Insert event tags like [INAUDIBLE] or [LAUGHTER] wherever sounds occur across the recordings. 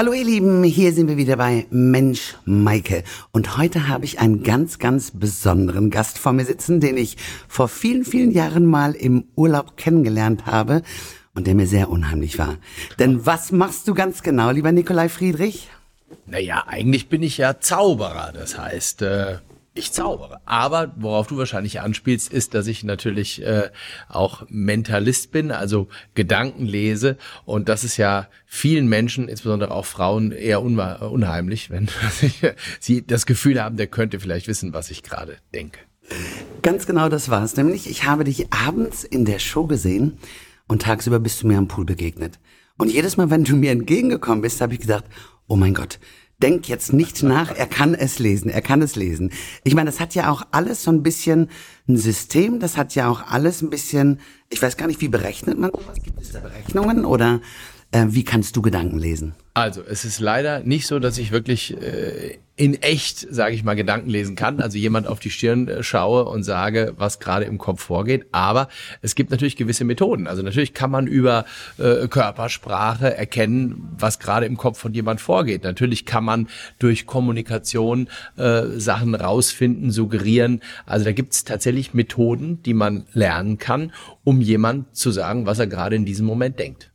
Hallo ihr Lieben, hier sind wir wieder bei Mensch Maike und heute habe ich einen ganz, ganz besonderen Gast vor mir sitzen, den ich vor vielen, vielen Jahren mal im Urlaub kennengelernt habe und der mir sehr unheimlich war. Denn was machst du ganz genau, lieber Nikolai Friedrich? Naja, eigentlich bin ich ja Zauberer, das heißt, äh, ich zaubere. Aber worauf du wahrscheinlich anspielst, ist, dass ich natürlich äh, auch Mentalist bin, also Gedanken lese. Und das ist ja vielen Menschen, insbesondere auch Frauen, eher unheimlich, wenn [LAUGHS] sie das Gefühl haben, der könnte vielleicht wissen, was ich gerade denke. Ganz genau das war es. Nämlich, ich habe dich abends in der Show gesehen und tagsüber bist du mir am Pool begegnet. Und jedes Mal, wenn du mir entgegengekommen bist, habe ich gedacht, oh mein Gott, denkt jetzt nicht nach, er kann es lesen, er kann es lesen. Ich meine, das hat ja auch alles so ein bisschen ein System, das hat ja auch alles ein bisschen, ich weiß gar nicht, wie berechnet man sowas? Gibt es da Berechnungen oder äh, wie kannst du Gedanken lesen? Also, es ist leider nicht so, dass ich wirklich äh, in echt, sage ich mal, Gedanken lesen kann. Also jemand auf die Stirn äh, schaue und sage, was gerade im Kopf vorgeht. Aber es gibt natürlich gewisse Methoden. Also natürlich kann man über äh, Körpersprache erkennen, was gerade im Kopf von jemand vorgeht. Natürlich kann man durch Kommunikation äh, Sachen rausfinden, suggerieren. Also da gibt es tatsächlich Methoden, die man lernen kann, um jemand zu sagen, was er gerade in diesem Moment denkt.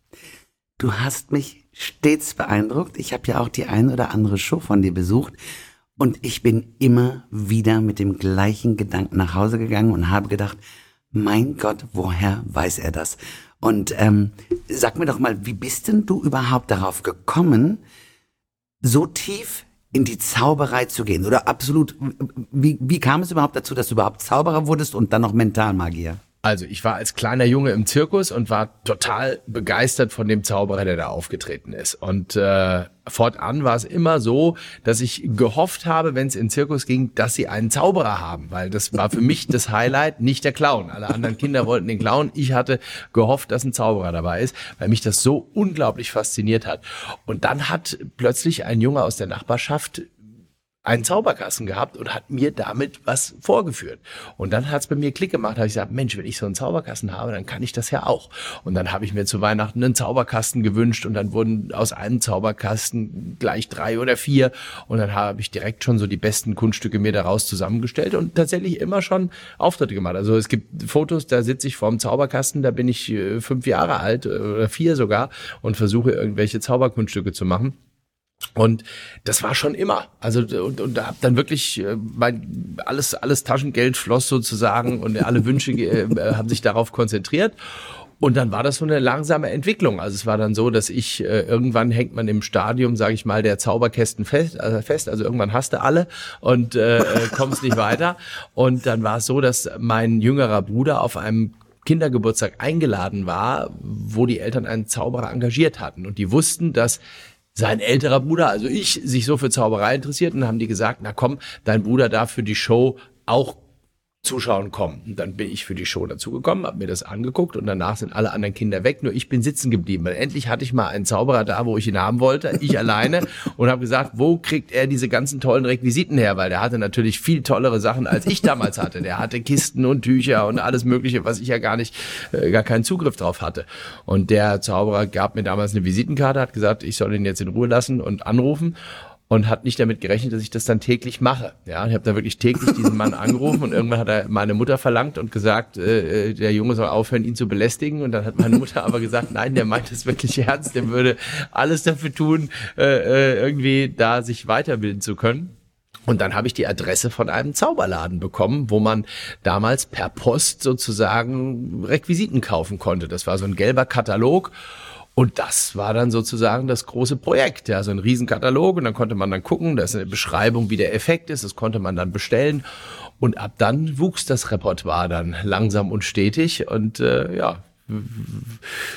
Du hast mich stets beeindruckt. Ich habe ja auch die ein oder andere Show von dir besucht. Und ich bin immer wieder mit dem gleichen Gedanken nach Hause gegangen und habe gedacht, mein Gott, woher weiß er das? Und ähm, sag mir doch mal, wie bist denn du überhaupt darauf gekommen, so tief in die Zauberei zu gehen? Oder absolut, wie, wie kam es überhaupt dazu, dass du überhaupt Zauberer wurdest und dann noch Mentalmagier? Also ich war als kleiner Junge im Zirkus und war total begeistert von dem Zauberer, der da aufgetreten ist. Und äh, fortan war es immer so, dass ich gehofft habe, wenn es in den Zirkus ging, dass sie einen Zauberer haben, weil das war für mich das Highlight, nicht der Clown. Alle anderen Kinder wollten den Clown. Ich hatte gehofft, dass ein Zauberer dabei ist, weil mich das so unglaublich fasziniert hat. Und dann hat plötzlich ein Junge aus der Nachbarschaft einen Zauberkasten gehabt und hat mir damit was vorgeführt. Und dann hat es bei mir Klick gemacht, habe ich gesagt, Mensch, wenn ich so einen Zauberkasten habe, dann kann ich das ja auch. Und dann habe ich mir zu Weihnachten einen Zauberkasten gewünscht und dann wurden aus einem Zauberkasten gleich drei oder vier und dann habe ich direkt schon so die besten Kunststücke mir daraus zusammengestellt und tatsächlich immer schon Auftritte gemacht. Also es gibt Fotos, da sitze ich vorm Zauberkasten, da bin ich äh, fünf Jahre alt äh, oder vier sogar und versuche irgendwelche Zauberkunststücke zu machen. Und das war schon immer. Also und, und da hab dann wirklich äh, mein alles alles Taschengeld floss sozusagen und alle Wünsche äh, haben sich darauf konzentriert. Und dann war das so eine langsame Entwicklung. Also es war dann so, dass ich äh, irgendwann hängt man im Stadium, sage ich mal, der Zauberkästen fest, also fest. Also irgendwann hast du alle und äh, äh, kommst nicht weiter. Und dann war es so, dass mein jüngerer Bruder auf einem Kindergeburtstag eingeladen war, wo die Eltern einen Zauberer engagiert hatten und die wussten, dass sein älterer Bruder, also ich, sich so für Zauberei interessiert und haben die gesagt, na komm, dein Bruder darf für die Show auch zuschauen kommen. Und dann bin ich für die Show dazugekommen, habe mir das angeguckt und danach sind alle anderen Kinder weg, nur ich bin sitzen geblieben. Weil endlich hatte ich mal einen Zauberer da, wo ich ihn haben wollte, ich [LAUGHS] alleine und habe gesagt, wo kriegt er diese ganzen tollen Requisiten her? Weil der hatte natürlich viel tollere Sachen, als ich damals hatte. Der hatte Kisten und Tücher und alles Mögliche, was ich ja gar nicht, äh, gar keinen Zugriff drauf hatte. Und der Zauberer gab mir damals eine Visitenkarte, hat gesagt, ich soll ihn jetzt in Ruhe lassen und anrufen und hat nicht damit gerechnet, dass ich das dann täglich mache. Ja, ich habe da wirklich täglich diesen Mann [LAUGHS] angerufen und irgendwann hat er meine Mutter verlangt und gesagt, äh, äh, der Junge soll aufhören, ihn zu belästigen. Und dann hat meine Mutter aber gesagt, nein, der meint es wirklich ernst, der würde alles dafür tun, äh, äh, irgendwie da sich weiterbilden zu können. Und dann habe ich die Adresse von einem Zauberladen bekommen, wo man damals per Post sozusagen Requisiten kaufen konnte. Das war so ein gelber Katalog. Und das war dann sozusagen das große Projekt, ja, so ein Riesenkatalog. Und dann konnte man dann gucken, da ist eine Beschreibung, wie der Effekt ist, das konnte man dann bestellen. Und ab dann wuchs das Repertoire dann langsam und stetig. Und äh, ja,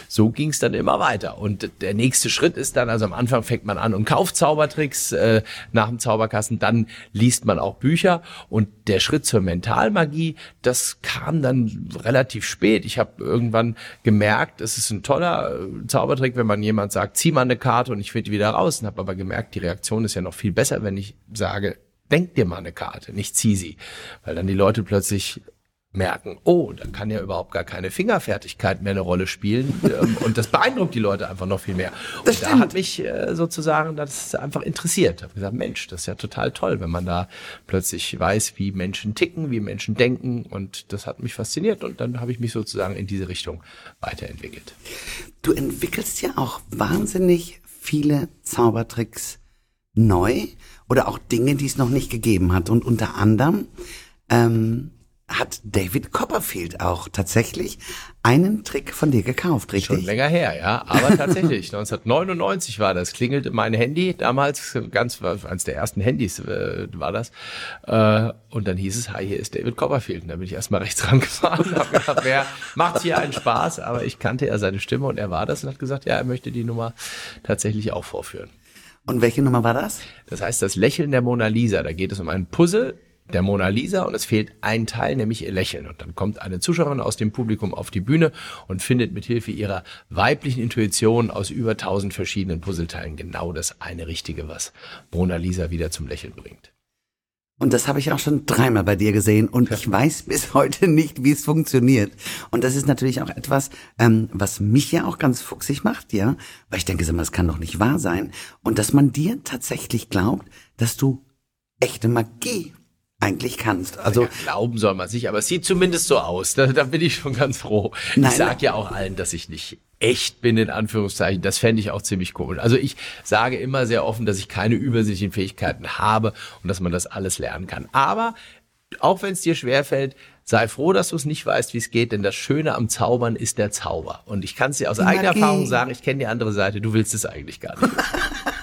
so ging es dann immer weiter. Und der nächste Schritt ist dann, also am Anfang fängt man an und kauft Zaubertricks äh, nach dem Zauberkasten, dann liest man auch Bücher und der Schritt zur Mentalmagie, das kam dann relativ spät. Ich habe irgendwann gemerkt, es ist ein toller äh, Zaubertrick, wenn man jemand sagt, zieh mal eine Karte und ich die wieder raus. Und habe aber gemerkt, die Reaktion ist ja noch viel besser, wenn ich sage, denk dir mal eine Karte, nicht zieh sie. Weil dann die Leute plötzlich merken, oh, da kann ja überhaupt gar keine Fingerfertigkeit mehr eine Rolle spielen. [LAUGHS] Ähm, und das beeindruckt die Leute einfach noch viel mehr. Und Das da stimmt. hat mich äh, sozusagen das einfach interessiert. Ich habe gesagt, Mensch, das ist ja total toll, wenn man da plötzlich weiß, wie Menschen ticken, wie Menschen denken. Und das hat mich fasziniert. Und dann habe ich mich sozusagen in diese Richtung weiterentwickelt. Du entwickelst ja auch wahnsinnig viele Zaubertricks neu oder auch Dinge, die es noch nicht gegeben hat. Und unter anderem ähm, hat David Copperfield auch tatsächlich einen Trick von dir gekauft, Schon richtig? länger her, ja. Aber tatsächlich, [LAUGHS] 1999 war das, klingelte mein Handy, damals ganz, eines der ersten Handys äh, war das. Äh, und dann hieß es, hi, hier ist David Copperfield. Und da bin ich erstmal rechts [LAUGHS] rangefahren und habe gedacht, wer macht hier einen Spaß? Aber ich kannte ja seine Stimme und er war das und hat gesagt, ja, er möchte die Nummer tatsächlich auch vorführen. Und welche Nummer war das? Das heißt, das Lächeln der Mona Lisa, da geht es um ein Puzzle der Mona Lisa und es fehlt ein Teil, nämlich ihr Lächeln. Und dann kommt eine Zuschauerin aus dem Publikum auf die Bühne und findet mit Hilfe ihrer weiblichen Intuition aus über tausend verschiedenen Puzzleteilen genau das eine Richtige, was Mona Lisa wieder zum Lächeln bringt. Und das habe ich auch schon dreimal bei dir gesehen und ich weiß bis heute nicht, wie es funktioniert. Und das ist natürlich auch etwas, ähm, was mich ja auch ganz fuchsig macht, ja, weil ich denke, das kann doch nicht wahr sein. Und dass man dir tatsächlich glaubt, dass du echte Magie eigentlich kannst. Also ja, glauben soll man sich, aber es sieht zumindest so aus. Da, da bin ich schon ganz froh. Nein, ich sage ja auch allen, dass ich nicht echt bin, in Anführungszeichen. Das fände ich auch ziemlich komisch. Also ich sage immer sehr offen, dass ich keine übersichtlichen Fähigkeiten habe und dass man das alles lernen kann. Aber auch wenn es dir schwerfällt, sei froh, dass du es nicht weißt, wie es geht, denn das Schöne am Zaubern ist der Zauber. Und ich kann es dir aus Die eigener Magie. Erfahrung sagen, ich kenne die andere Seite, du willst es eigentlich gar nicht. [LAUGHS]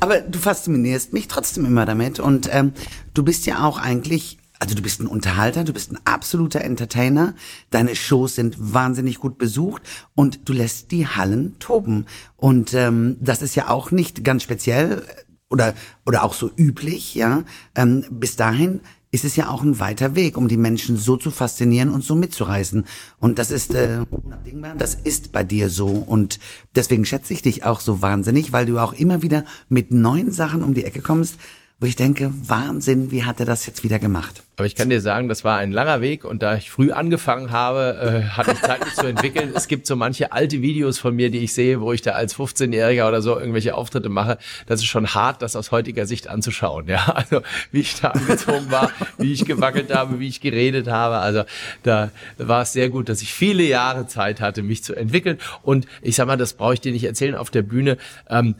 Aber du faszinierst mich trotzdem immer damit und ähm, du bist ja auch eigentlich, also du bist ein Unterhalter, du bist ein absoluter Entertainer, deine Shows sind wahnsinnig gut besucht und du lässt die Hallen toben. Und ähm, das ist ja auch nicht ganz speziell oder, oder auch so üblich, ja. Ähm, bis dahin ist es ja auch ein weiter Weg, um die Menschen so zu faszinieren und so mitzureißen. Und das ist äh, das ist bei dir so. Und deswegen schätze ich dich auch so wahnsinnig, weil du auch immer wieder mit neuen Sachen um die Ecke kommst, wo ich denke, Wahnsinn, wie hat er das jetzt wieder gemacht? Aber ich kann dir sagen, das war ein langer Weg und da ich früh angefangen habe, äh, hatte ich Zeit, mich zu entwickeln. Es gibt so manche alte Videos von mir, die ich sehe, wo ich da als 15-Jähriger oder so irgendwelche Auftritte mache. Das ist schon hart, das aus heutiger Sicht anzuschauen. Ja, [LAUGHS] also wie ich da angezogen war, wie ich gewackelt habe, wie ich geredet habe. Also da war es sehr gut, dass ich viele Jahre Zeit hatte, mich zu entwickeln. Und ich sag mal, das brauche ich dir nicht erzählen auf der Bühne. Ähm,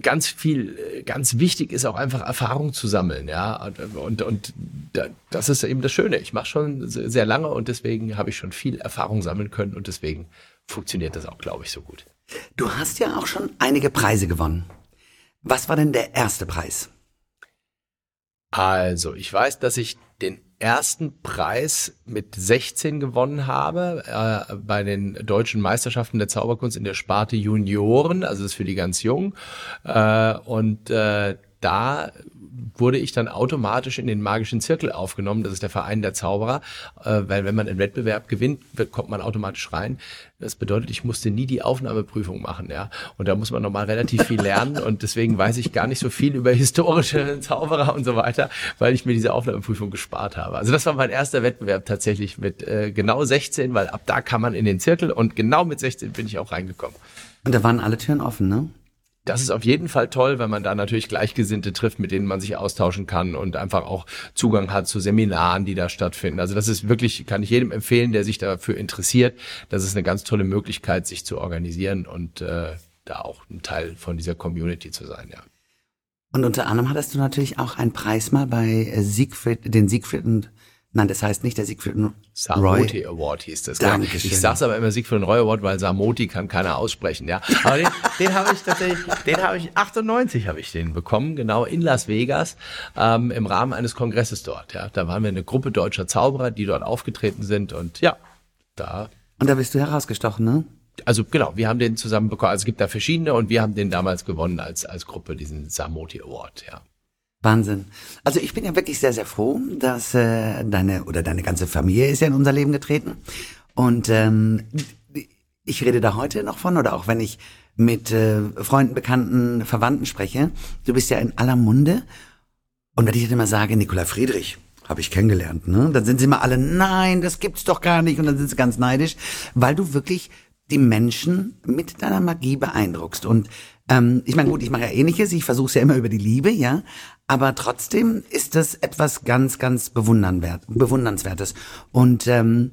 ganz viel, ganz wichtig ist auch einfach Erfahrung zu sammeln, ja. Und, und da- das ist eben das Schöne. Ich mache schon se- sehr lange und deswegen habe ich schon viel Erfahrung sammeln können und deswegen funktioniert das auch, glaube ich, so gut. Du hast ja auch schon einige Preise gewonnen. Was war denn der erste Preis? Also, ich weiß, dass ich den ersten Preis mit 16 gewonnen habe äh, bei den deutschen Meisterschaften der Zauberkunst in der Sparte Junioren, also das ist für die ganz Jungen. Äh, und äh, da wurde ich dann automatisch in den magischen Zirkel aufgenommen. Das ist der Verein der Zauberer, äh, weil wenn man einen Wettbewerb gewinnt, wird, kommt man automatisch rein. Das bedeutet, ich musste nie die Aufnahmeprüfung machen, ja. Und da muss man nochmal relativ viel lernen und deswegen weiß ich gar nicht so viel über historische Zauberer und so weiter, weil ich mir diese Aufnahmeprüfung gespart habe. Also das war mein erster Wettbewerb tatsächlich mit äh, genau 16, weil ab da kann man in den Zirkel und genau mit 16 bin ich auch reingekommen. Und da waren alle Türen offen, ne? Das ist auf jeden Fall toll, weil man da natürlich Gleichgesinnte trifft, mit denen man sich austauschen kann und einfach auch Zugang hat zu Seminaren, die da stattfinden. Also das ist wirklich, kann ich jedem empfehlen, der sich dafür interessiert. Das ist eine ganz tolle Möglichkeit, sich zu organisieren und äh, da auch ein Teil von dieser Community zu sein, ja. Und unter anderem hattest du natürlich auch einen Preis mal bei äh, Siegfried, den Siegfried und, nein, das heißt nicht der Siegfried und Samoti Roy. Award hieß das. Dankeschön. Ich sag's aber immer Siegfried Roy Award, weil Samoti kann keiner aussprechen, ja. Aber den, den habe ich tatsächlich, den habe ich 98 habe ich den bekommen, genau in Las Vegas ähm, im Rahmen eines Kongresses dort. Ja, da waren wir eine Gruppe deutscher Zauberer, die dort aufgetreten sind und ja, da Und da bist du herausgestochen, ne? also genau, wir haben den zusammen bekommen. Also es gibt da verschiedene und wir haben den damals gewonnen als als Gruppe diesen Samoti Award, ja. Wahnsinn. Also ich bin ja wirklich sehr, sehr froh, dass äh, deine oder deine ganze Familie ist ja in unser Leben getreten. Und ähm, ich rede da heute noch von, oder auch wenn ich mit äh, Freunden, Bekannten, Verwandten spreche, du bist ja in aller Munde. Und wenn ich dann immer sage, Nikola Friedrich, habe ich kennengelernt, ne? Dann sind sie immer alle, nein, das gibt's doch gar nicht und dann sind sie ganz neidisch, weil du wirklich die Menschen mit deiner Magie beeindruckst und ähm, ich meine, gut, ich mache ja ähnliches, ich versuche es ja immer über die Liebe, ja, aber trotzdem ist das etwas ganz, ganz bewundernswert, bewundernswertes. Und ähm,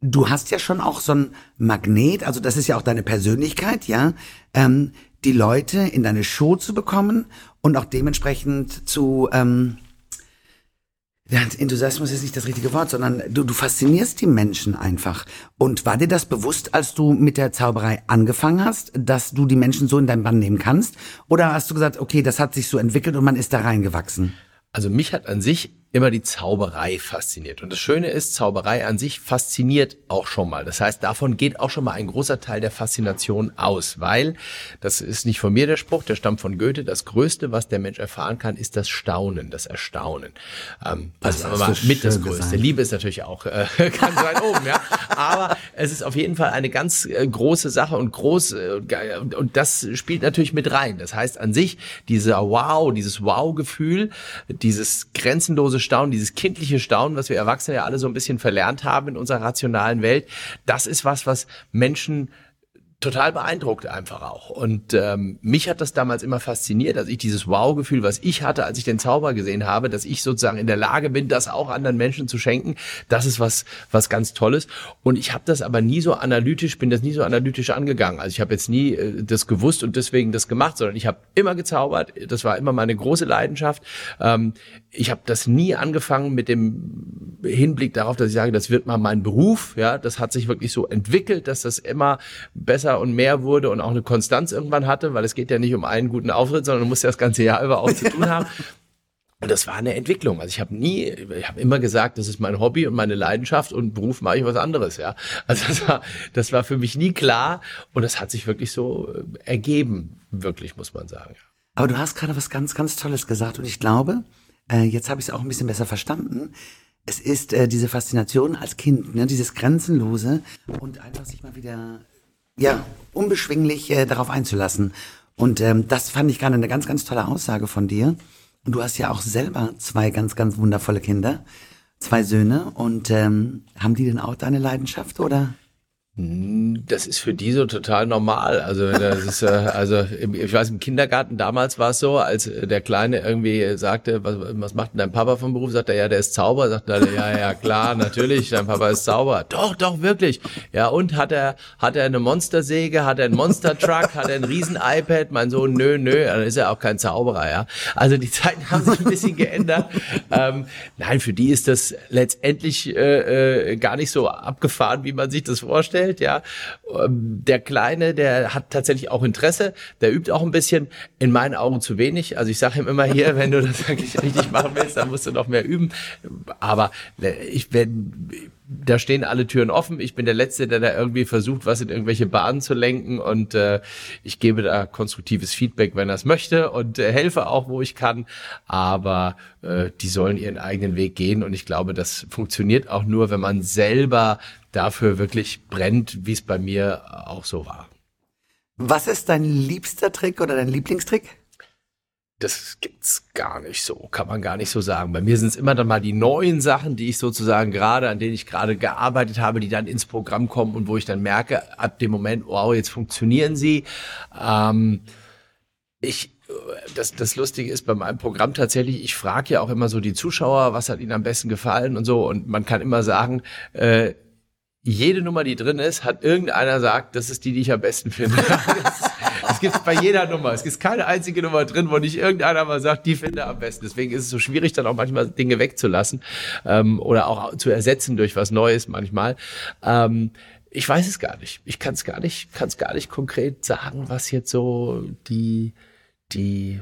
du hast ja schon auch so ein Magnet, also das ist ja auch deine Persönlichkeit, ja, ähm, die Leute in deine Show zu bekommen und auch dementsprechend zu ähm, ja, Enthusiasmus ist nicht das richtige Wort, sondern du, du faszinierst die Menschen einfach. Und war dir das bewusst, als du mit der Zauberei angefangen hast, dass du die Menschen so in deinen Bann nehmen kannst? Oder hast du gesagt, okay, das hat sich so entwickelt und man ist da reingewachsen? Also mich hat an sich immer die Zauberei fasziniert. Und das Schöne ist, Zauberei an sich fasziniert auch schon mal. Das heißt, davon geht auch schon mal ein großer Teil der Faszination aus, weil, das ist nicht von mir der Spruch, der stammt von Goethe, das Größte, was der Mensch erfahren kann, ist das Staunen, das Erstaunen. Ähm, also aber mal mit das Größte. Gesagt. Liebe ist natürlich auch äh, [LAUGHS] ganz weit oben, ja. Aber es ist auf jeden Fall eine ganz äh, große Sache und groß, äh, und, und das spielt natürlich mit rein. Das heißt, an sich, dieser Wow, dieses Wow-Gefühl, dieses grenzenlose Staunen, dieses kindliche Staunen, was wir Erwachsene ja alle so ein bisschen verlernt haben in unserer rationalen Welt, das ist was, was Menschen total beeindruckt einfach auch. Und ähm, mich hat das damals immer fasziniert, dass ich dieses Wow-Gefühl, was ich hatte, als ich den Zauber gesehen habe, dass ich sozusagen in der Lage bin, das auch anderen Menschen zu schenken. Das ist was, was ganz Tolles. Und ich habe das aber nie so analytisch, bin das nie so analytisch angegangen. Also ich habe jetzt nie äh, das gewusst und deswegen das gemacht, sondern ich habe immer gezaubert. Das war immer meine große Leidenschaft. Ähm, ich habe das nie angefangen mit dem Hinblick darauf, dass ich sage, das wird mal mein Beruf. Ja, das hat sich wirklich so entwickelt, dass das immer besser besser und mehr wurde und auch eine Konstanz irgendwann hatte, weil es geht ja nicht um einen guten Auftritt, sondern du musst ja das ganze Jahr über auch zu tun haben. [LAUGHS] Und das war eine Entwicklung. Also ich habe nie, ich habe immer gesagt, das ist mein Hobby und meine Leidenschaft und Beruf mache ich was anderes, ja. Also das war, das war für mich nie klar und das hat sich wirklich so äh, ergeben, wirklich muss man sagen. Aber du hast gerade was ganz, ganz Tolles gesagt und ich glaube, äh, jetzt habe ich es auch ein bisschen besser verstanden. Es ist äh, diese Faszination als Kind, ne, dieses Grenzenlose und einfach sich mal wieder ja, unbeschwinglich äh, darauf einzulassen. Und ähm, das fand ich gerade eine ganz, ganz tolle Aussage von dir. Und du hast ja auch selber zwei ganz, ganz wundervolle Kinder, zwei Söhne. Und ähm, haben die denn auch deine Leidenschaft oder? Hm, das ist für die so total normal. Also das ist, äh, also ich weiß im Kindergarten damals war es so, als der Kleine irgendwie sagte, was, was macht denn dein Papa vom Beruf? Sagt er, ja, der ist Zauber. Sagt er, ja, ja, klar, natürlich, dein Papa ist Zauber. Doch, doch, wirklich. Ja, und hat er, hat er eine Monstersäge, hat er einen Monster-Truck, hat er ein Riesen-iPad? Mein Sohn, nö, nö, dann ist er auch kein Zauberer, ja. Also die Zeiten haben sich ein bisschen geändert. Ähm, nein, für die ist das letztendlich äh, äh, gar nicht so abgefahren, wie man sich das vorstellt vorstellt, ja. Ähm, der Kleine, der hat tatsächlich auch Interesse, der übt auch ein bisschen, in meinen Augen zu wenig. Also ich sage ihm immer hier, wenn du das [LAUGHS] wirklich richtig machen willst, dann musst du noch mehr üben. Aber äh, ich wenn da stehen alle Türen offen. Ich bin der Letzte, der da irgendwie versucht, was in irgendwelche Bahnen zu lenken und äh, ich gebe da konstruktives Feedback, wenn er es möchte und äh, helfe auch, wo ich kann. Aber äh, die sollen ihren eigenen Weg gehen und ich glaube, das funktioniert auch nur, wenn man selber dafür wirklich brennt, wie es bei mir auch so war. Was ist dein liebster Trick oder dein Lieblingstrick? Das gibt's gar nicht so, kann man gar nicht so sagen. Bei mir sind es immer dann mal die neuen Sachen, die ich sozusagen gerade, an denen ich gerade gearbeitet habe, die dann ins Programm kommen und wo ich dann merke, ab dem Moment, wow, jetzt funktionieren sie. Ähm, ich das, das Lustige ist bei meinem Programm tatsächlich, ich frage ja auch immer so die Zuschauer, was hat ihnen am besten gefallen und so. Und man kann immer sagen, äh, jede Nummer, die drin ist, hat irgendeiner sagt, das ist die, die ich am besten finde. [LAUGHS] [LAUGHS] Gibt bei jeder Nummer. Es gibt keine einzige Nummer drin, wo nicht irgendeiner mal sagt, die finde am besten. Deswegen ist es so schwierig, dann auch manchmal Dinge wegzulassen ähm, oder auch zu ersetzen durch was Neues manchmal. Ähm, ich weiß es gar nicht. Ich kann es gar nicht, kann es gar nicht konkret sagen, was jetzt so die die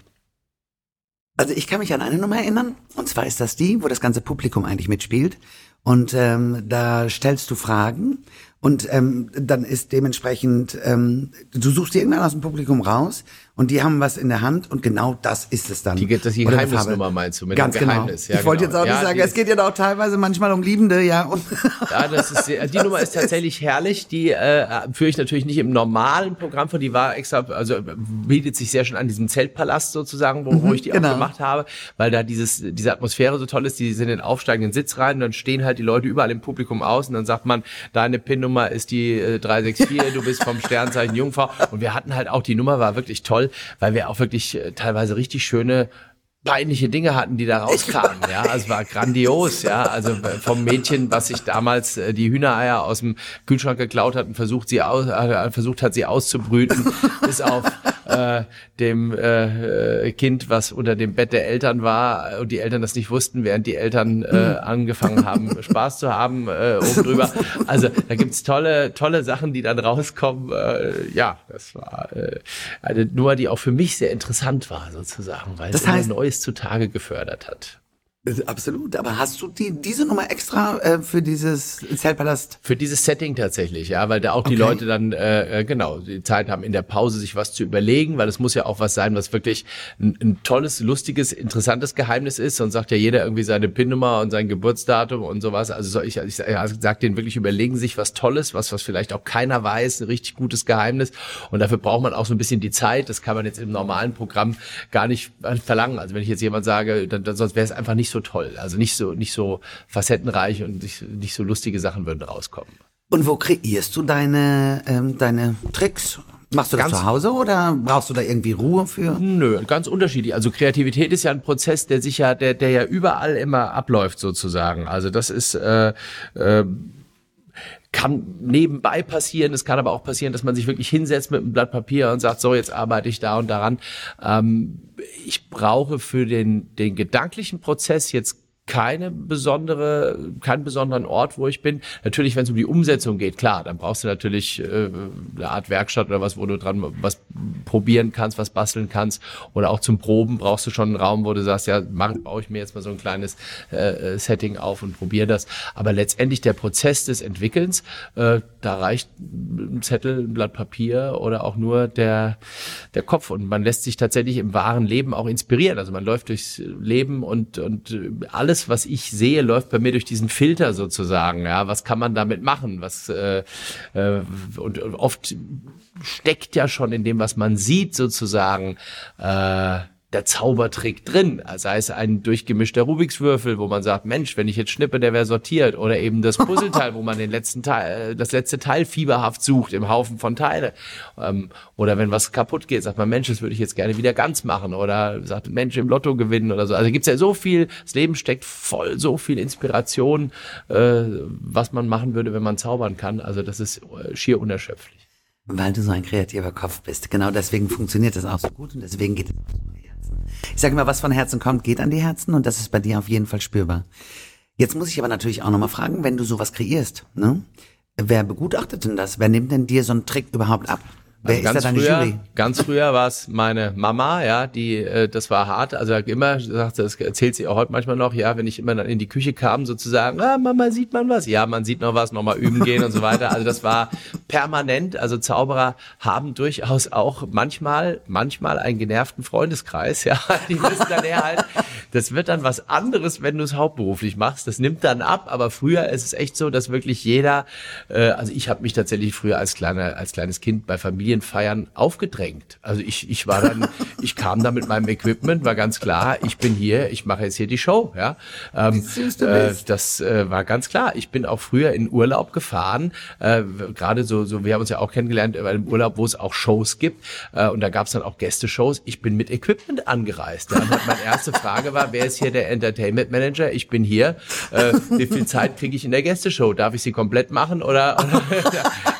also ich kann mich an eine Nummer erinnern, und zwar ist das die, wo das ganze Publikum eigentlich mitspielt. Und ähm, da stellst du Fragen Und ähm, dann ist dementsprechend, ähm, du suchst dir irgendwann aus dem Publikum raus und die haben was in der Hand und genau das ist es dann. Die, das die Oder Geheimnisnummer meinst du mit Ganz dem genau. Geheimnis. Ja, ich wollte genau. jetzt auch Ja, nicht sagen, die es geht ja auch teilweise manchmal um Liebende, ja. Und Ja, das ist die Nummer ist tatsächlich herrlich. Die äh, führe ich natürlich nicht im normalen Programm vor. Die war extra, also bietet sich sehr schön an diesem Zeltpalast sozusagen, wo, wo ich die genau. auch gemacht habe, weil da dieses diese Atmosphäre so toll ist. Die sind in den aufsteigenden Sitz rein und dann stehen halt die Leute überall im Publikum aus und dann sagt man, deine PIN-Nummer ist die äh, 364, du bist vom Sternzeichen Jungfrau. Und wir hatten halt auch die Nummer war wirklich toll, weil wir auch wirklich äh, teilweise richtig schöne peinliche Dinge hatten, die da rauskamen. Ja, also es war grandios. Ja, also vom Mädchen, was sich damals äh, die Hühnereier aus dem Kühlschrank geklaut hat und versucht sie aus, äh, versucht hat, sie auszubrüten, bis auf äh, dem äh, Kind, was unter dem Bett der Eltern war und die Eltern das nicht wussten, während die Eltern äh, angefangen haben, [LAUGHS] Spaß zu haben äh, oben drüber. Also da gibt's tolle, tolle Sachen, die dann rauskommen. Äh, ja, das war äh, eine Nummer, die auch für mich sehr interessant war, sozusagen, weil Das es heißt- Neues zutage gefördert hat. Absolut, aber hast du die, diese Nummer extra äh, für dieses Zeltpalast? Für dieses Setting tatsächlich, ja, weil da auch die Okay. Leute dann äh, äh, genau die Zeit haben in der Pause sich was zu überlegen, weil es muss ja auch was sein, was wirklich ein, ein tolles, lustiges, interessantes Geheimnis ist. Sonst sagt ja jeder irgendwie seine PIN-Nummer und sein Geburtsdatum und sowas. Also so, ich, ich, ich sag denen wirklich, überlegen sich was Tolles, was was vielleicht auch keiner weiß, ein richtig gutes Geheimnis. Und dafür braucht man auch so ein bisschen die Zeit. Das kann man jetzt im normalen Programm gar nicht verlangen. Also wenn ich jetzt jemand sage, dann, dann sonst wäre es einfach nicht so toll. Also nicht so nicht so facettenreich und nicht, nicht so lustige Sachen würden rauskommen. Und wo kreierst du deine, ähm, deine Tricks? Machst du das Ganz- zu Hause oder brauchst du da irgendwie Ruhe für? Nö, ganz unterschiedlich. Also Kreativität ist ja ein Prozess, der sich ja, der, der ja überall immer abläuft sozusagen. Also das ist äh, äh, kann nebenbei passieren. Es kann aber auch passieren, dass man sich wirklich hinsetzt mit einem Blatt Papier und sagt, so jetzt arbeite ich da und daran. Ähm, ich brauche für den den gedanklichen Prozess jetzt keine besondere, keinen besonderen Ort, wo ich bin. Natürlich, wenn es um die Umsetzung geht, klar, dann brauchst du natürlich äh, eine Art Werkstatt oder was, wo du dran was probieren kannst, was basteln kannst. Oder auch zum Proben brauchst du schon einen Raum, wo du sagst, ja, mach, baue ich mir jetzt mal so ein kleines äh, Setting auf und probiere das. Aber letztendlich der Prozess des Entwickelns, äh, da reicht ein Zettel, ein Blatt Papier oder auch nur der, der Kopf. Und man lässt sich tatsächlich im wahren Leben auch inspirieren. Also man läuft durchs Leben und, und alles, was ich sehe, läuft bei mir durch diesen Filter sozusagen. Ja, was kann man damit machen? Was äh, äh, und oft steckt ja schon in dem, was man sieht, sozusagen. Äh, der Zaubertrick drin, sei es ein durchgemischter Rubikswürfel, wo man sagt, Mensch, wenn ich jetzt schnippe, der wäre sortiert, oder eben das [LAUGHS] Puzzleteil, wo man den letzten Teil, äh, das letzte Teil fieberhaft sucht im Haufen von Teile, ähm, oder wenn was kaputt geht, sagt man, Mensch, das würde ich jetzt gerne wieder ganz machen, oder sagt, Mensch, im Lotto gewinnen oder so. Also gibt's ja so viel, das Leben steckt voll so viel Inspiration, äh, was man machen würde, wenn man zaubern kann. Also das ist äh, schier unerschöpflich. Weil du so ein kreativer Kopf bist. Genau deswegen funktioniert das auch so gut und deswegen geht es auch so an die Herzen. Ich sage mal, was von Herzen kommt, geht an die Herzen und das ist bei dir auf jeden Fall spürbar. Jetzt muss ich aber natürlich auch nochmal fragen, wenn du sowas kreierst, ne? Wer begutachtet denn das? Wer nimmt denn dir so einen Trick überhaupt ab? Wer Also deine früher, Jury? Ganz früher war es meine Mama, ja, die, äh, das war hart. Also immer sagte, das erzählt sie auch heute manchmal noch, ja, wenn ich immer dann in die Küche kam, sozusagen, ah, Mama, sieht man was? Ja, man sieht noch was, nochmal üben [LAUGHS] gehen und so weiter. Also das war permanent. Also Zauberer haben durchaus auch manchmal, manchmal einen genervten Freundeskreis, ja. [LAUGHS] Die wissen dann eher halt, das wird dann was anderes, wenn du es hauptberuflich machst. Das nimmt dann ab, aber früher ist es echt so, dass wirklich jeder, äh, also ich habe mich tatsächlich früher als kleiner, als kleines Kind bei Familienfeiern aufgedrängt. Also ich, ich war dann, [LAUGHS] ich kam da mit meinem Equipment, war ganz klar, ich bin hier, ich mache jetzt hier die Show, ja. Ähm, äh, das äh, war ganz klar. Ich bin auch früher in Urlaub gefahren, äh, gerade so, so, wir haben uns ja auch kennengelernt bei einem Urlaub, wo es auch Shows gibt äh, und da gab es dann auch Gästeshows. Ich bin mit Equipment angereist. Ja. Meine erste Frage war, wer ist hier der Entertainment Manager? Ich bin hier. Äh, wie viel Zeit kriege ich in der Gästeshow? Darf ich sie komplett machen oder? [LAUGHS]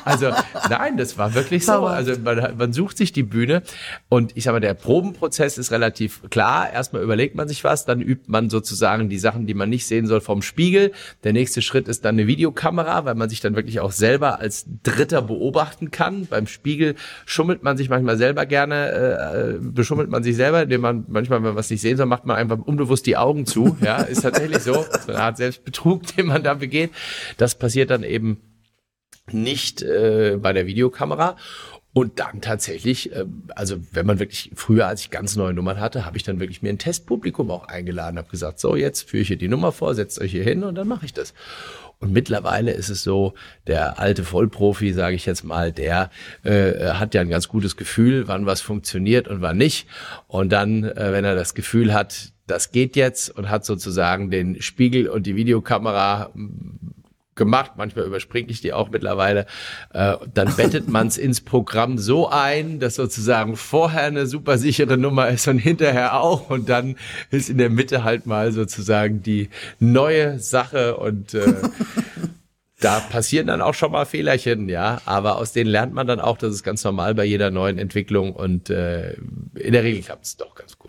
[LAUGHS] also nein, das war wirklich so. Also man, man sucht sich die Bühne und ich sage mal, der Probenprozess ist relativ klar. Erstmal überlegt man sich was, dann übt man sozusagen die Sachen, die man nicht sehen soll, vom Spiegel. Der nächste Schritt ist dann eine Videokamera, weil man sich dann wirklich auch selber als Dritter beobachten kann. Beim Spiegel schummelt man sich manchmal selber gerne, äh, beschummelt man sich selber, indem man manchmal, wenn man was nicht sehen soll, macht man einfach unbewusst die Augen zu. Ja, ist tatsächlich so. So eine Art Selbstbetrug, den man da begeht. Das passiert dann eben nicht äh, bei der Videokamera. Und dann tatsächlich, äh, also wenn man wirklich früher, als ich ganz neue Nummern hatte, habe ich dann wirklich mir ein Testpublikum auch eingeladen, habe gesagt, so jetzt führe ich hier die Nummer vor, setzt euch hier hin und dann mache ich das. Und mittlerweile ist es so, der alte Vollprofi, sage ich jetzt mal, der äh, hat ja ein ganz gutes Gefühl, wann was funktioniert und wann nicht. Und dann, äh, wenn er das Gefühl hat, das geht jetzt und hat sozusagen den Spiegel und die Videokamera gemacht, manchmal überspringe ich die auch mittlerweile, äh, dann bettet [LAUGHS] man es ins Programm so ein, dass sozusagen vorher eine super sichere Nummer ist und hinterher auch. Und dann ist in der Mitte halt mal sozusagen die neue Sache. Und äh, [LAUGHS] da passieren dann auch schon mal Fehlerchen, ja, aber aus denen lernt man dann auch, das ist ganz normal bei jeder neuen Entwicklung. Und äh, in der Regel klappt es doch ganz gut.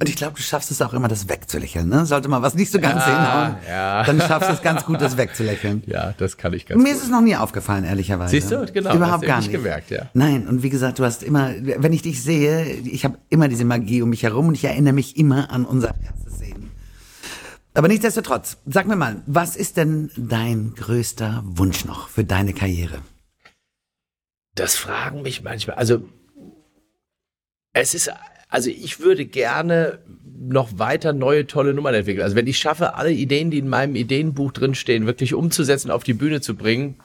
Und ich glaube, du schaffst es auch immer, das wegzulächeln. Ne? Sollte mal was nicht so ganz ja, hinhauen, ja. dann schaffst du es ganz gut, das wegzulächeln. [LAUGHS] Ja, das kann ich ganz Mir gut. ist es noch nie aufgefallen, ehrlicherweise. Siehst du, genau. Überhaupt gar nicht. gemerkt, ja. Nein, und wie gesagt, du hast immer, wenn ich dich sehe, ich habe immer diese Magie um mich herum und ich erinnere mich immer an unser erstes Sehen. Aber nichtsdestotrotz, sag mir mal, was ist denn dein größter Wunsch noch für deine Karriere? Das fragen mich manchmal. Also, es ist also ich würde gerne noch weiter neue tolle Nummern entwickeln. Also wenn ich schaffe, alle Ideen, die in meinem Ideenbuch drinstehen, wirklich umzusetzen, auf die Bühne zu bringen,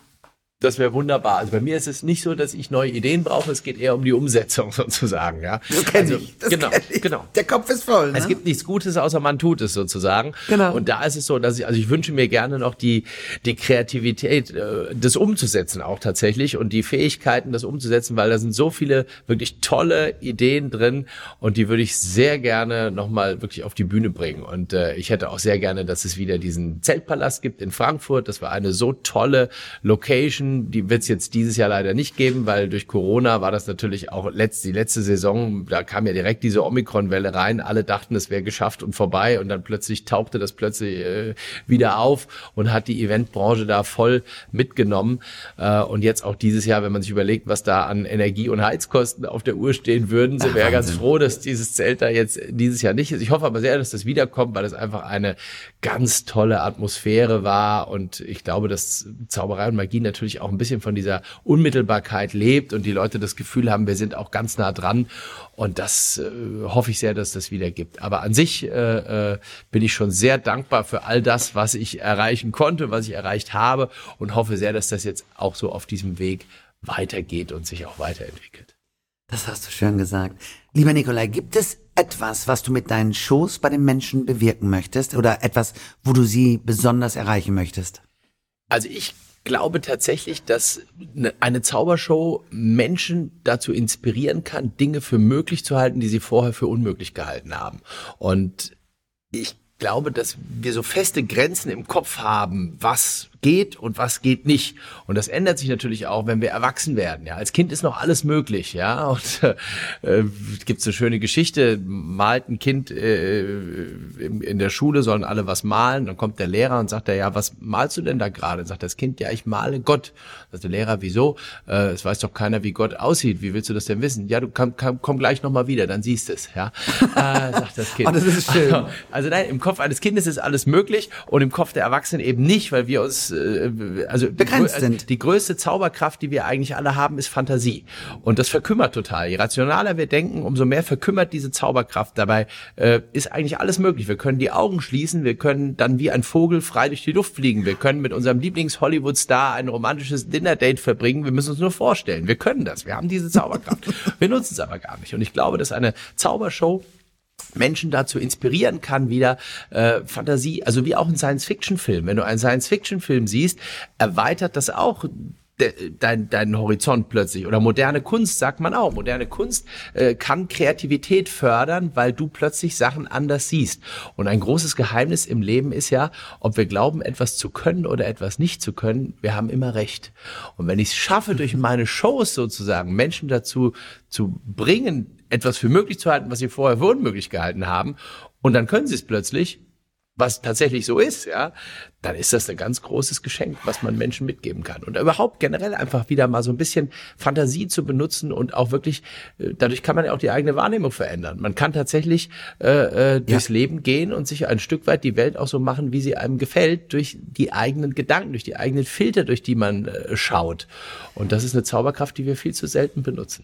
das wäre wunderbar. Also bei mir ist es nicht so, dass ich neue Ideen brauche, es geht eher um die Umsetzung [LAUGHS] sozusagen. Ja? Das kenne also, ich. Das genau, kenn ich. genau. Der Kopf ist voll. Ne? Es gibt nichts Gutes, außer man tut es sozusagen. Genau. Und da ist es so, dass ich, also ich wünsche mir gerne noch die, die Kreativität, äh, das umzusetzen auch tatsächlich und die Fähigkeiten, das umzusetzen, weil da sind so viele wirklich tolle Ideen drin und die würde ich sehr gerne nochmal wirklich auf die Bühne bringen. Und äh, ich hätte auch sehr gerne, dass es wieder diesen Zeltpalast gibt in Frankfurt. Das war eine so tolle Location die wird es jetzt dieses Jahr leider nicht geben, weil durch Corona war das natürlich auch letzt, die letzte Saison, da kam ja direkt diese Omikron-Welle rein. Alle dachten, es wäre geschafft und vorbei und dann plötzlich tauchte das plötzlich äh, wieder auf und hat die Eventbranche da voll mitgenommen. Äh, und jetzt auch dieses Jahr, wenn man sich überlegt, was da an Energie- und Heizkosten auf der Uhr stehen würden, sind wir ja ganz froh, dass dieses Zelt da jetzt dieses Jahr nicht ist. Ich hoffe aber sehr, dass das wiederkommt, weil es einfach eine ganz tolle Atmosphäre war und ich glaube, dass Zauberei und Magie natürlich auch ein bisschen von dieser Unmittelbarkeit lebt und die Leute das Gefühl haben, wir sind auch ganz nah dran und das äh, hoffe ich sehr, dass das wieder gibt. Aber an sich äh, äh, bin ich schon sehr dankbar für all das, was ich erreichen konnte, was ich erreicht habe und hoffe sehr, dass das jetzt auch so auf diesem Weg weitergeht und sich auch weiterentwickelt. Das hast du schön gesagt. Lieber Nikolai, gibt es etwas, was du mit deinen Shows bei den Menschen bewirken möchtest oder etwas, wo du sie besonders erreichen möchtest? Also ich glaube tatsächlich, dass ne, eine Zaubershow Menschen dazu inspirieren kann, Dinge für möglich zu halten, die sie vorher für unmöglich gehalten haben. Und ich glaube, dass wir so feste Grenzen im Kopf haben, was geht und was geht nicht. Und das ändert sich natürlich auch, wenn wir erwachsen werden. Ja, als Kind ist noch alles möglich. Ja, und äh, gibt es eine schöne Geschichte: Malt ein Kind äh, in, in, der Schule, sollen alle was malen. Dann kommt der Lehrer und sagt er, ja, was malst du denn da gerade? Sagt das Kind, ja, ich male Gott. Sagt der Lehrer, wieso? Äh, es weiß doch keiner, wie Gott aussieht. Wie willst du das denn wissen? Ja, du komm, komm, komm gleich noch mal wieder, dann siehst es. Ja, äh, [LAUGHS] sagt das Kind. oh, das ist schön. Also, also nein, im Kopf eines Kindes ist alles möglich und im Kopf der Erwachsenen eben nicht, weil wir uns äh, also begrenzt die, sind. Die größte Zauberkraft, die wir eigentlich alle haben, ist Fantasie. Und das verkümmert total. Je rationaler wir denken, umso mehr verkümmert diese Zauberkraft. Dabei äh, ist eigentlich alles möglich. Wir können die Augen schließen, wir können dann wie ein Vogel frei durch die Luft fliegen. Wir können mit unserem Lieblings-Hollywood-Star ein romantisches Dinner-Date verbringen. Wir müssen uns nur vorstellen. Wir können das. Wir haben diese Zauberkraft. wir nutzen es aber gar nicht. Und ich glaube, dass eine Zaubershow Menschen dazu inspirieren kann, wieder äh, Fantasie, also wie auch ein Science-Fiction-Film. Wenn du einen Science-Fiction-Film siehst, erweitert das auch dein, dein Horizont plötzlich. Oder moderne Kunst sagt man auch. Moderne Kunst äh, kann Kreativität fördern, weil du plötzlich Sachen anders siehst. Und ein großes Geheimnis im Leben ist ja, ob wir glauben, etwas zu können oder etwas nicht zu können, wir haben immer recht. Und wenn ich es schaffe, durch meine Shows sozusagen Menschen dazu zu bringen, etwas für möglich zu halten, was sie vorher für unmöglich gehalten haben, und dann können sie es plötzlich, was tatsächlich so ist, ja, dann ist das ein ganz großes Geschenk, was man Menschen mitgeben kann. Und überhaupt generell einfach wieder mal so ein bisschen Fantasie zu benutzen und auch wirklich, äh, dadurch kann man ja auch die eigene Wahrnehmung verändern. Man kann tatsächlich äh, äh, durchs ja. Leben gehen und sich ein Stück weit die Welt auch so machen, wie sie einem gefällt, durch die eigenen Gedanken, durch die eigenen Filter, durch die man äh, schaut. Und das ist eine Zauberkraft, die wir viel zu selten benutzen.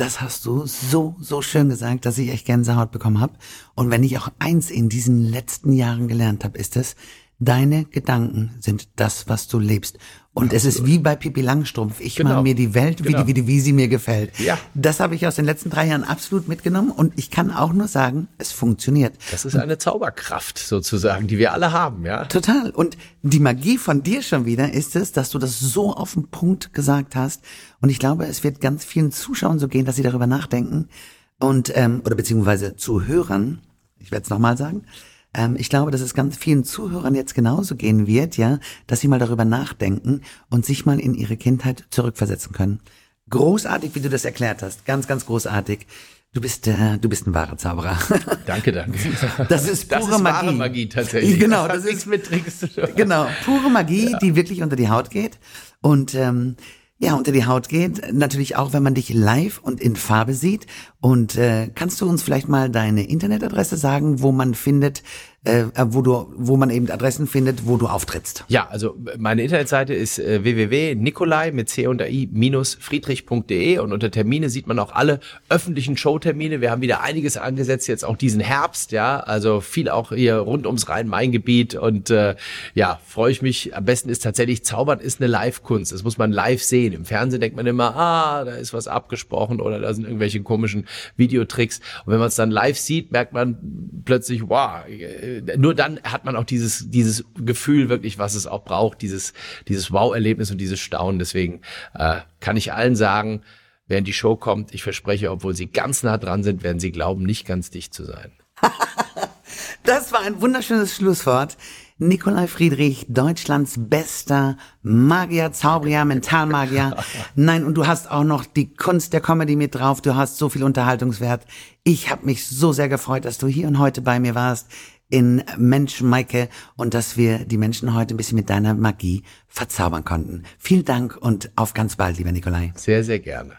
Das hast du so, so schön gesagt, dass ich echt Gänsehaut bekommen habe. Und wenn ich auch eins in diesen letzten Jahren gelernt habe, ist es, deine Gedanken sind das, was du lebst. Und es ist wie bei Pippi Langstrumpf. Ich genau. mache mir die Welt, wie, genau. die, wie, wie sie mir gefällt. Ja. Das habe ich aus den letzten drei Jahren absolut mitgenommen. Und ich kann auch nur sagen, es funktioniert. Das ist eine Zauberkraft sozusagen, die wir alle haben, ja. Total. Und die Magie von dir schon wieder ist es, dass du das so auf den Punkt gesagt hast. Und ich glaube, es wird ganz vielen Zuschauern so gehen, dass sie darüber nachdenken. Und, ähm, oder beziehungsweise Zuhörern, ich werde es nochmal sagen, ähm, ich glaube, dass es ganz vielen Zuhörern jetzt genauso gehen wird, ja, dass sie mal darüber nachdenken und sich mal in ihre Kindheit zurückversetzen können. Großartig, wie du das erklärt hast. Ganz, ganz großartig. Du bist, äh, du bist ein wahrer Zauberer. [LAUGHS] Danke, danke. Das ist pure das ist Magie. Wahre Magie tatsächlich. Genau, das, das ist mit Tricks. Genau, pure Magie, ja. die wirklich unter die Haut geht. Und ähm, ja, unter die Haut geht. Natürlich auch, wenn man dich live und in Farbe sieht. Und äh, kannst du uns vielleicht mal deine Internetadresse sagen, wo man findet, äh, wo du, wo man eben Adressen findet, wo du auftrittst. Ja, also meine Internetseite ist äh, www.nikolai mit c und i minus friedrich.de und unter Termine sieht man auch alle öffentlichen Showtermine. Wir haben wieder einiges angesetzt jetzt auch diesen Herbst, ja, also viel auch hier rund ums Rhein-Main-Gebiet und äh, ja, freue ich mich. Am besten ist tatsächlich Zaubern ist eine Live-Kunst. Das muss man live sehen. Im Fernsehen denkt man immer, ah, da ist was abgesprochen oder da sind irgendwelche komischen Videotricks. Und wenn man es dann live sieht, merkt man plötzlich, wow, äh, nur dann hat man auch dieses, dieses Gefühl wirklich, was es auch braucht, dieses, dieses Wow-Erlebnis und dieses Staunen. Deswegen äh, kann ich allen sagen, während die Show kommt, ich verspreche, obwohl sie ganz nah dran sind, werden sie glauben, nicht ganz dicht zu sein. [LAUGHS] das war ein wunderschönes Schlusswort. Nikolai Friedrich, Deutschlands bester Magier, Zauberer, Mentalmagier. [LAUGHS] Nein, und du hast auch noch die Kunst der Comedy mit drauf. Du hast so viel Unterhaltungswert. Ich habe mich so sehr gefreut, dass du hier und heute bei mir warst in Mensch Maike und dass wir die Menschen heute ein bisschen mit deiner Magie verzaubern konnten. Vielen Dank und auf ganz bald, lieber Nikolai. Sehr, sehr gerne.